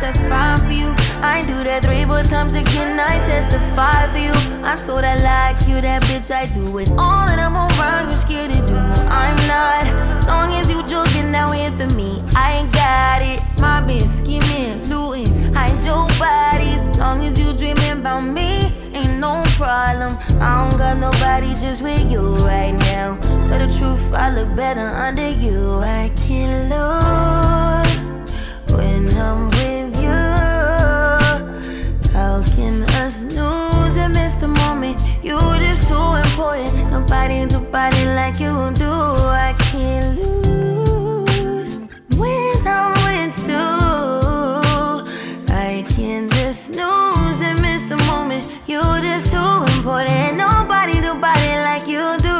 Point 2. touch fire for you. I do that three, four times again. I testify for you. I so that like you, that bitch. I do it all, and I'm around. You're scared to do. I'm not. Long as you joking, now in for me. I ain't got it. My bitch scheming, looting, hide your bodies. Long as you dreaming about me, ain't no problem. I don't got nobody just with you right now. Tell the truth, I look better under you. I can't lose when I'm. Can us snooze and miss the moment? You just too important. Nobody do body like you do. I can't lose when I'm with you. I can just snooze and miss the moment. You just too important. Nobody do body like you do.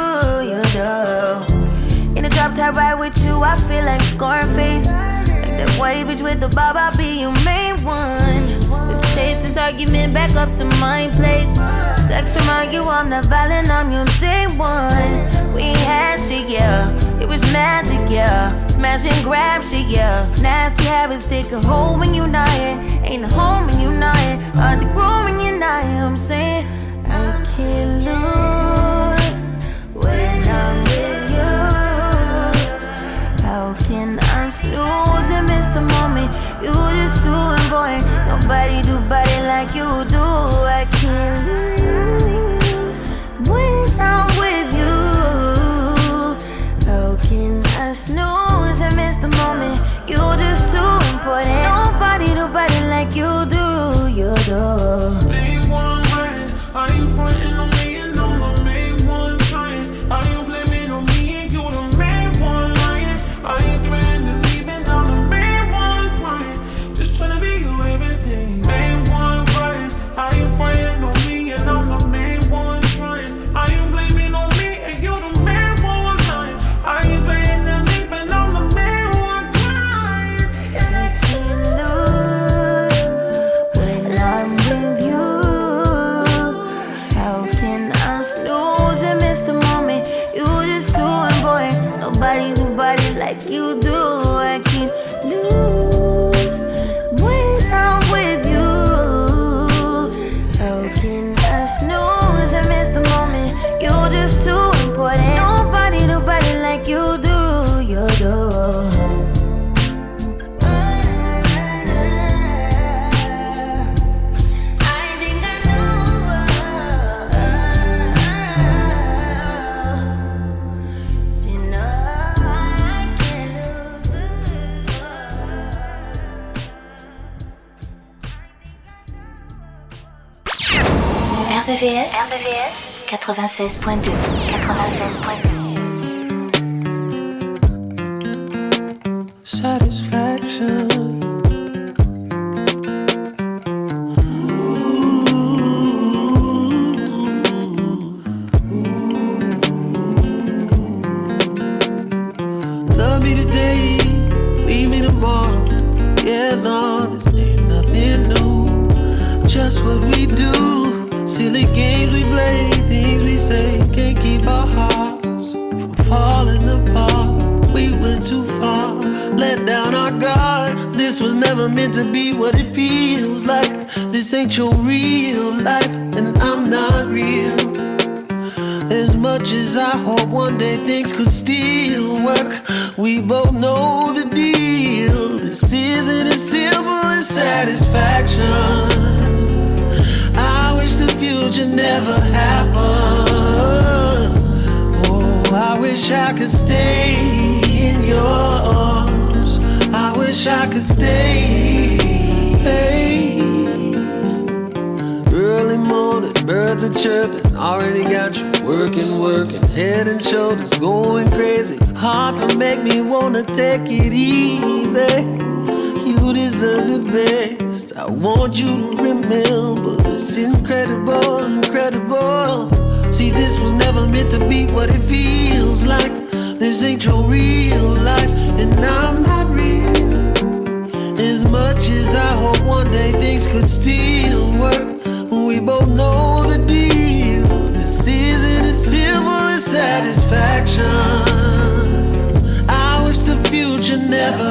You do. In the drop top ride with you, I feel like Scarface. Like that white bitch with the bob, I'll be your main one. Take this argument back up to my place. Sex remind you I'm not violent, I'm your day one. We had shit, yeah. It was magic, yeah. Smash and grab shit, yeah. Nasty habits take a hold when you're not here. Ain't a home when you're not here. Hard to when you're not here. I'm saying I can't lose like you 96.2. 96.2. never happened. Oh, I wish I could stay in your arms. I wish I could stay. Early morning, birds are chirping. Already got you working, working. Head and shoulders going crazy. Hard to make me wanna take it easy. You deserve the best. I want you to remember it's incredible, incredible. See, this was never meant to be what it feels like. This ain't your real life, and I'm not real. As much as I hope one day things could still work, we both know the deal. This isn't as simple as satisfaction I wish the future never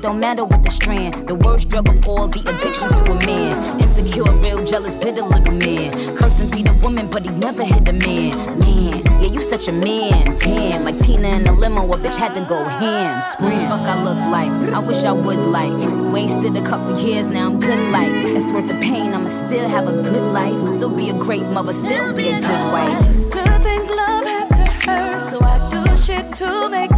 don't matter what the strand. The worst drug of all, the addiction to a man. Insecure, real jealous, bitter little man. Cursing beat a woman, but he never hit a man. Man, yeah, you such a man. Tan, like Tina in the limo, a bitch had to go ham. Scream, fuck I look like. I wish I would like. Wasted a couple years, now I'm good like. It's worth the pain, I'ma still have a good life. Still be a great mother, still be a good wife. I used to think love had to hurt, so I do shit to make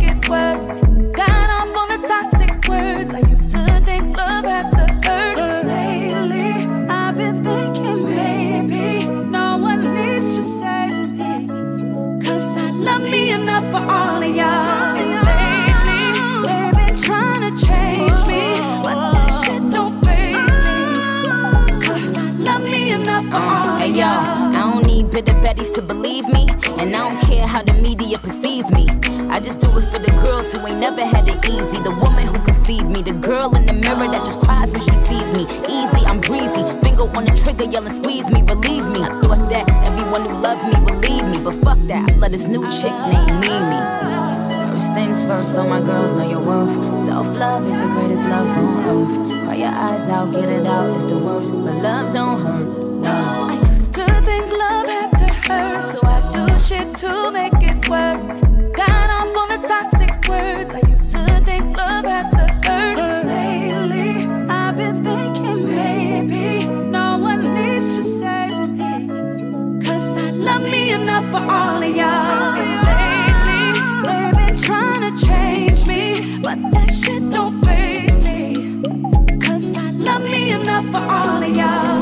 yo, I don't need bitter betties to believe me. And I don't care how the media perceives me. I just do it for the girls who ain't never had it easy. The woman who conceived me. The girl in the mirror that just cries when she sees me. Easy, I'm breezy. Finger on the trigger, yelling, squeeze me, relieve me. I thought that everyone who loved me would leave me. But fuck that, I let this new chick named Mimi. First things first, all my girls know your worth. Self love is the greatest love on earth. Cry your eyes out, get it out, it's the worst. But love don't hurt, to make it worse. Got off on the toxic words. I used to think love had to hurt. But lately, I've been thinking maybe no one needs to save me. Cause I love me enough for all of y'all. Lately, they've been trying to change me. But that shit don't phase me. Cause I love me enough for all of y'all.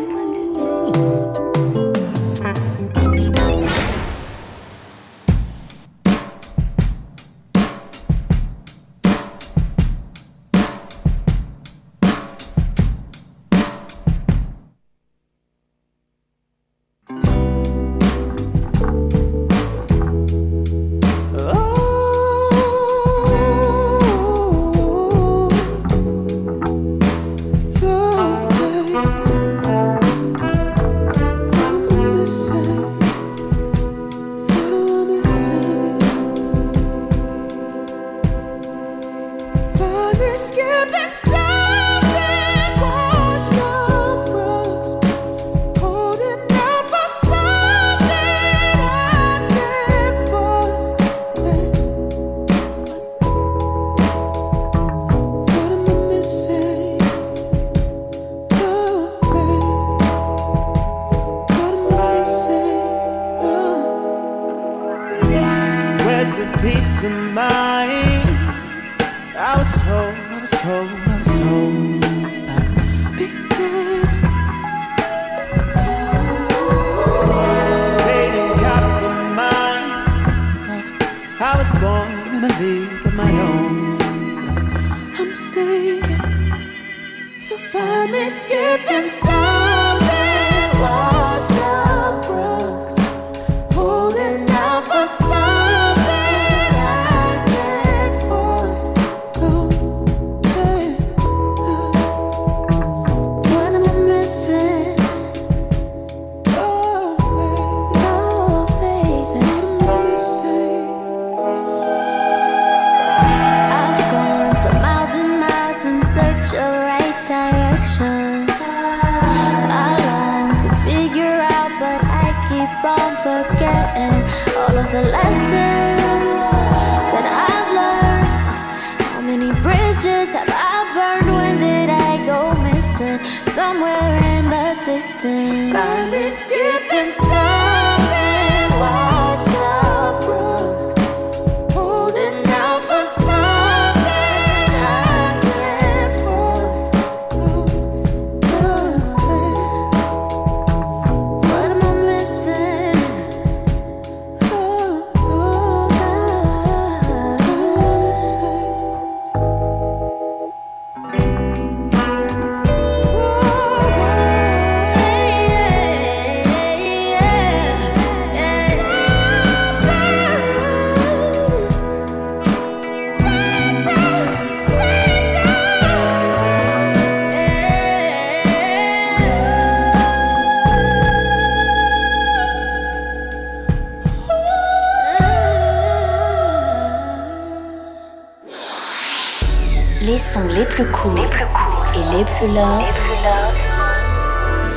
born in a league of my own. I'm singing, so find me skipping stones.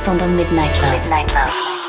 Sound on Midnight Love. Midnight Love.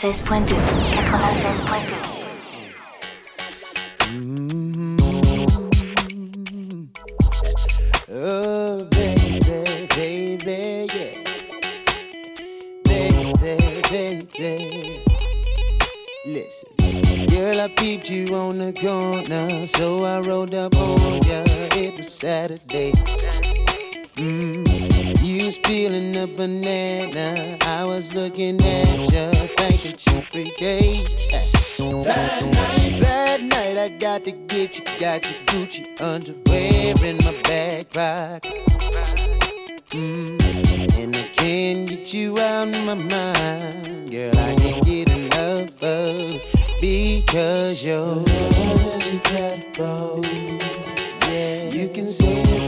96.2. you out of my mind. Girl, I can't get enough of because you're incredible. Yeah, you can see.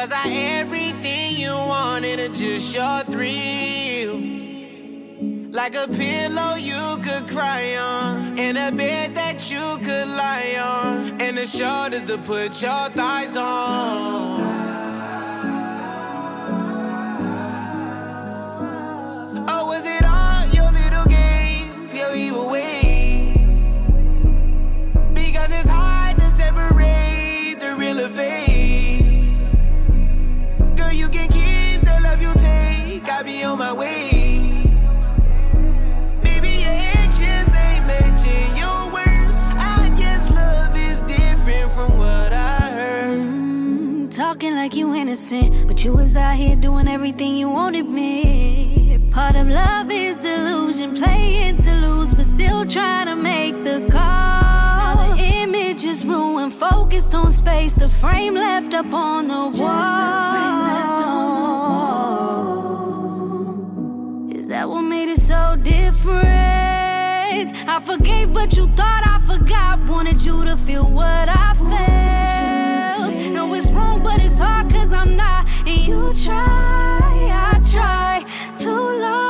Was I everything you wanted or just your thrill? Like a pillow you could cry on, and a bed that you could lie on, and the shoulders to put your thighs on. like you innocent, but you was out here doing everything you wanted me. Part of love is delusion, playing to lose, but still trying to make the call. Now the image is ruined, focused on space, the frame left up on the. Just on the wall. Is that what made it so different? I forgave, but you thought I forgot. Wanted you to feel what I felt but it's hard cause I'm not. And you try, I try too long.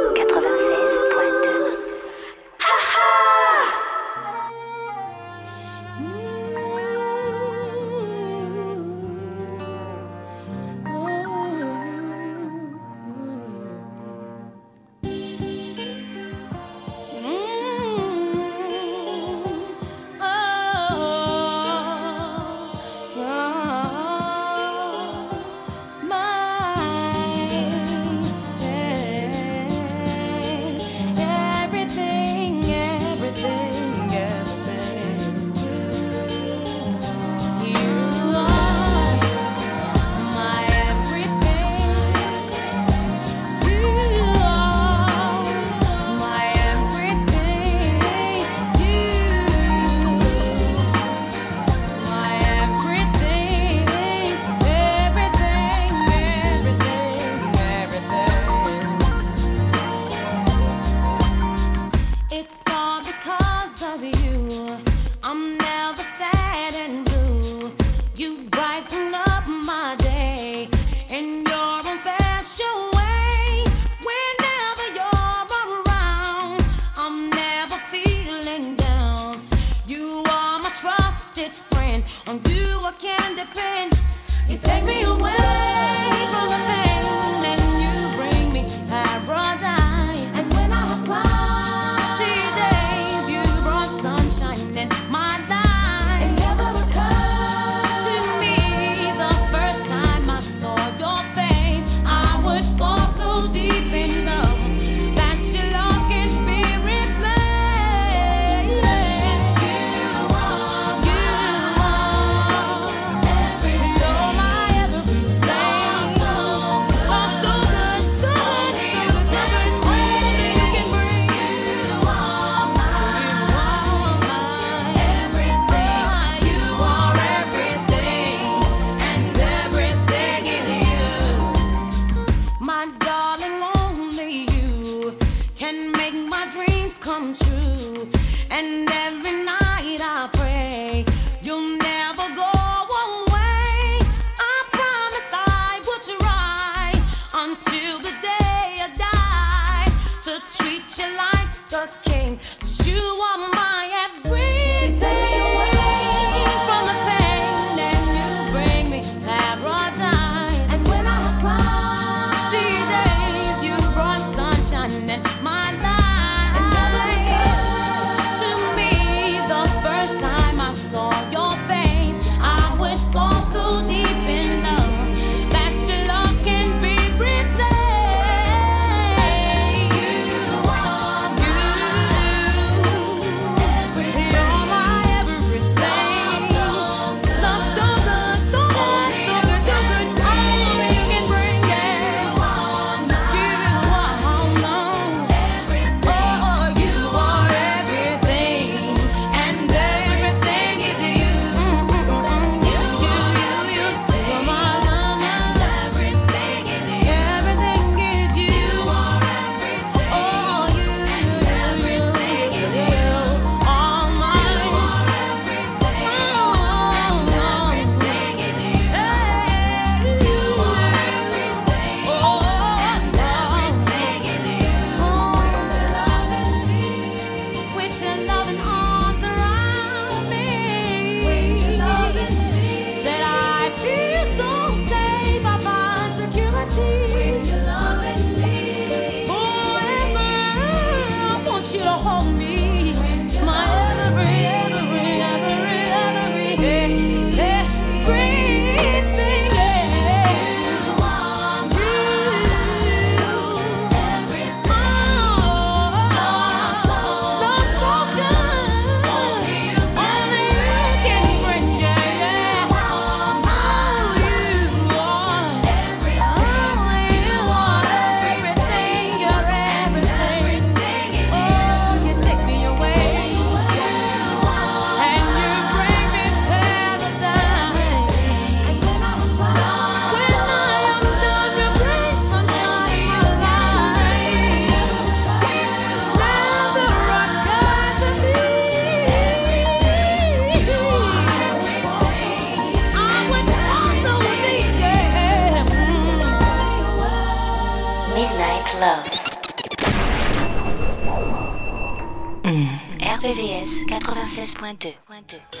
one, two, one, two.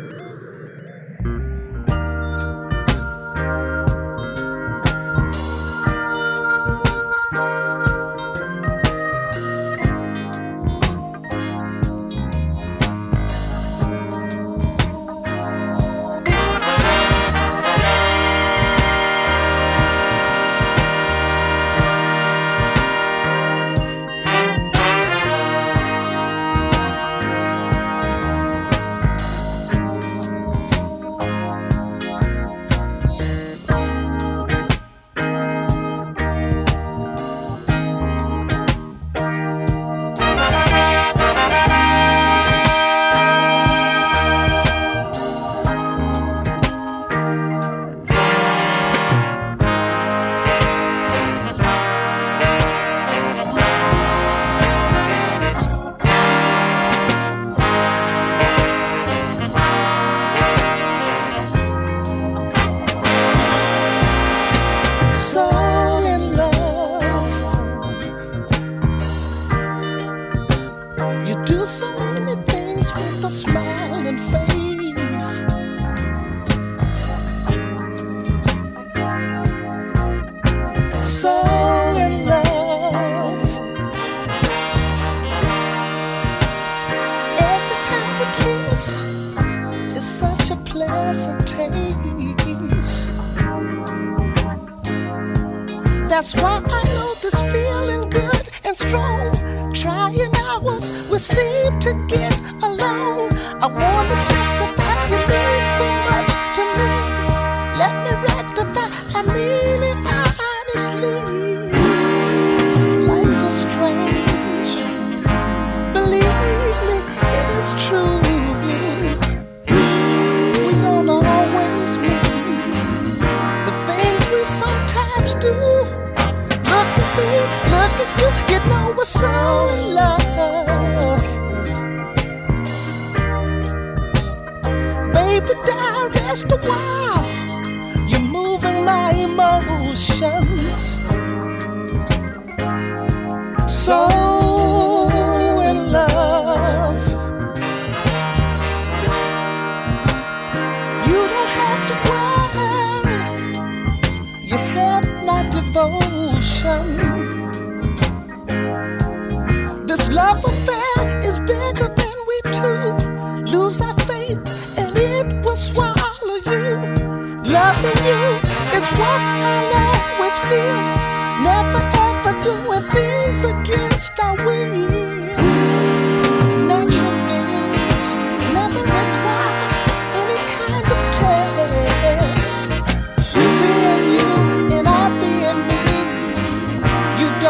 seem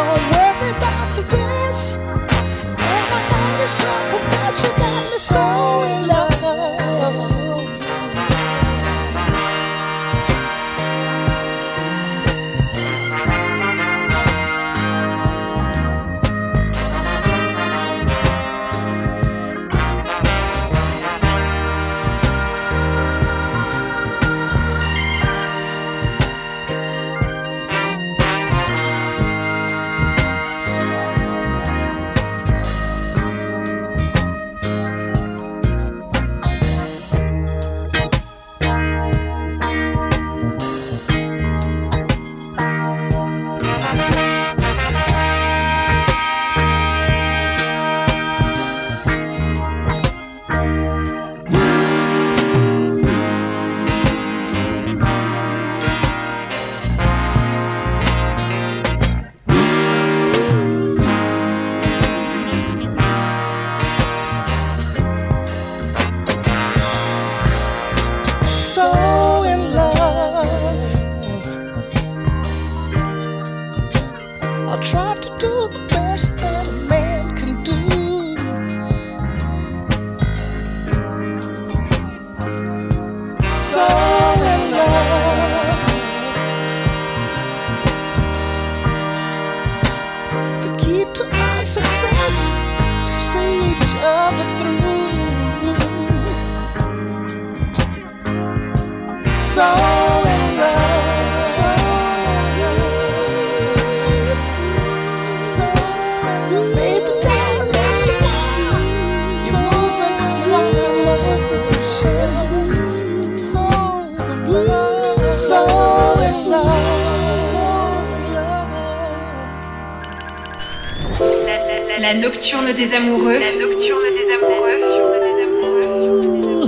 you don't nocturne des amoureux. La nocturne des amoureux.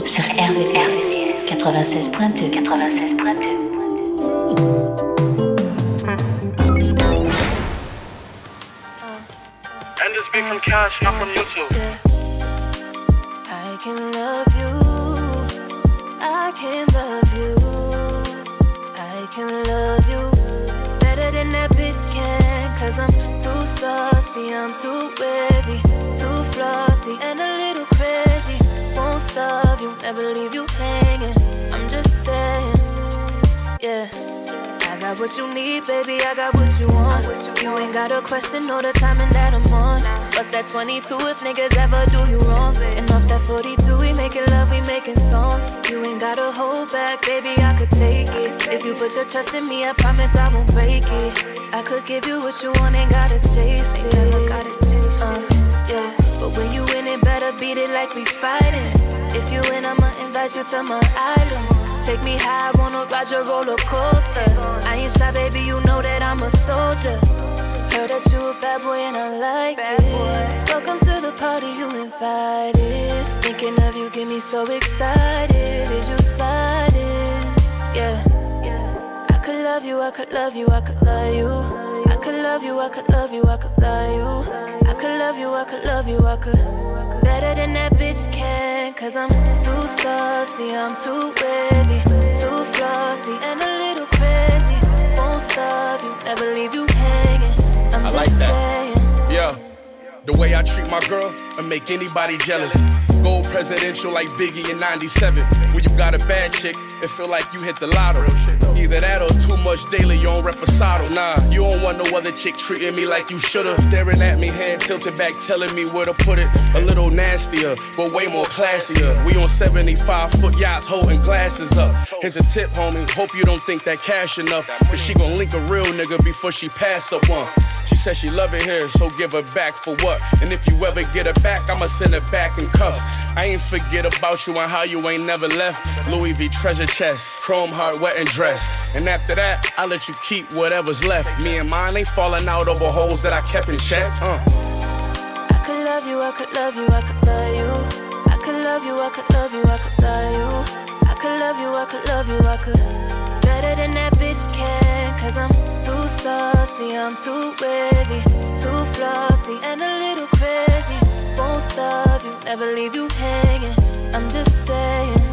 Sur RVVS 96.2 96.2 And it's big from Cash, not from YouTube. I can love you. I can love you. I can love you better than that bitch can. Cause I'm too saucy, I'm too wavy, too flossy, and a little crazy. Won't starve you, never leave you hanging. Got what you need, baby, I got what you want. You ain't got a question or the timing that I'm on. What's that 22 if niggas ever do you wrong? And off that 42, we making love, we making songs. You ain't gotta hold back, baby, I could take it. If you put your trust in me, I promise I won't break it. I could give you what you want, ain't gotta chase it. Uh, yeah, but when you win it, better beat it like we fighting. If you win, I'ma invite you to my island. Take me high, wanna ride your roller coaster. I ain't shy, baby, you know that I'm a soldier. Heard that you a bad boy and I like it. Welcome to the party, you invited. Thinking of you get me so excited. Is you sliding? Yeah. I could love you, I could love you, I could love you. I could love you, I could love you, I could love you. I could love you, I could love you, I could. Better than that bitch can, cause I'm too saucy, I'm too wavy, too flossy, and a little crazy. Won't stop you, never leave you hanging. I'm I just like that. saying. Yeah. The way I treat my girl, I make anybody jealous. Gold presidential like Biggie in 97. When you got a bad chick, it feel like you hit the lotto. Either that or too much daily, you on reposado. Nah, you don't want no other chick treating me like you shoulda. Staring at me, hand tilted back, telling me where to put it. A little nastier, but way more classier. We on 75 foot yachts holding glasses up. Here's a tip, homie. Hope you don't think that cash enough. But she gon' link a real nigga before she pass up one. Said she love it here, so give her back for what? And if you ever get her back, I'ma send her back in cuffs. I ain't forget about you and how you ain't never left. Louis V treasure chest, chrome heart, wet and dress. And after that, I let you keep whatever's left. Me and mine ain't falling out over holes that I kept in check. Uh. I could love you, I could love you, I could love you. I could love you, I could love you, I could love you. I could love you, I could love you, I could. Better than that bitch can, cause I'm too saucy, I'm too wavy, too flossy, and a little crazy. Won't stop you, never leave you hanging. I'm just saying.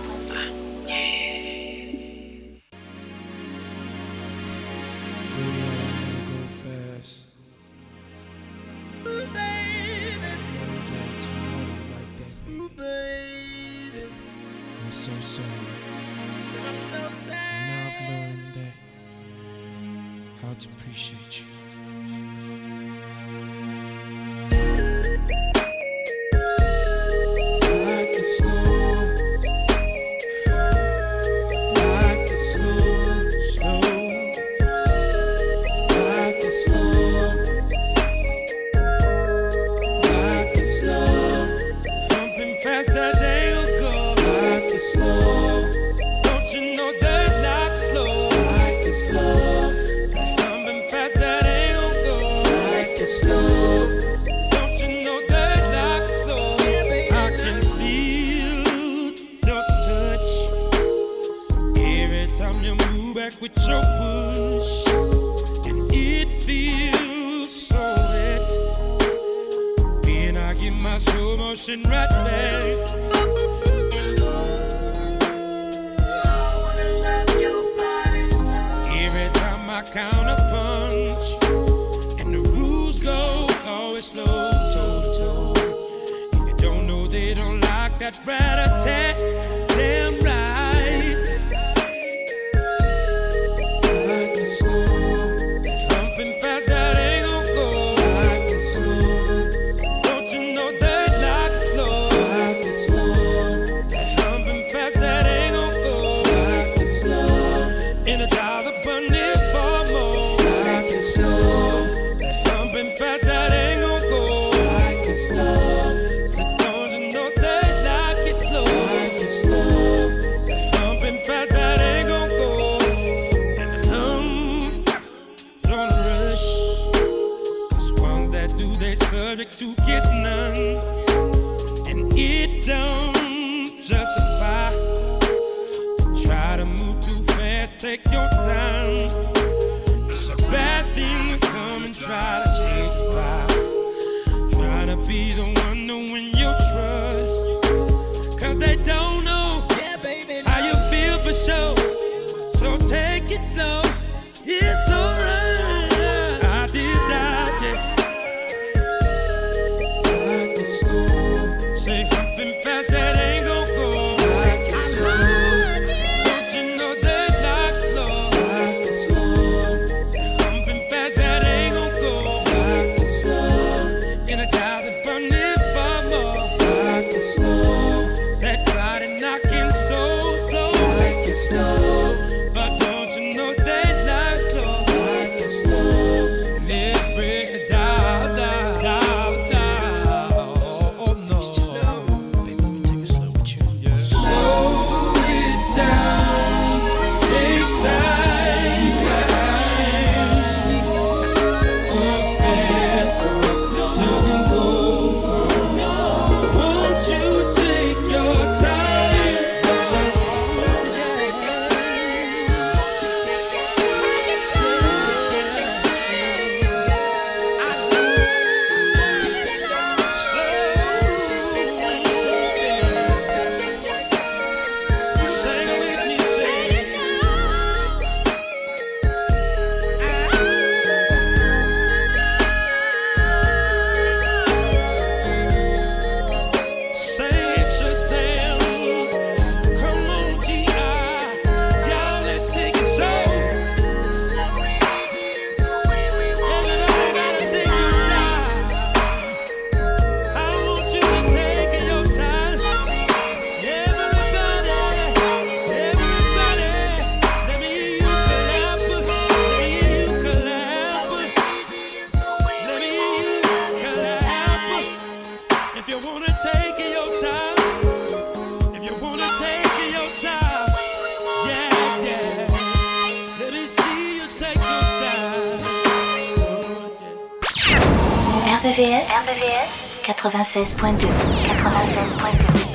96.2 96.2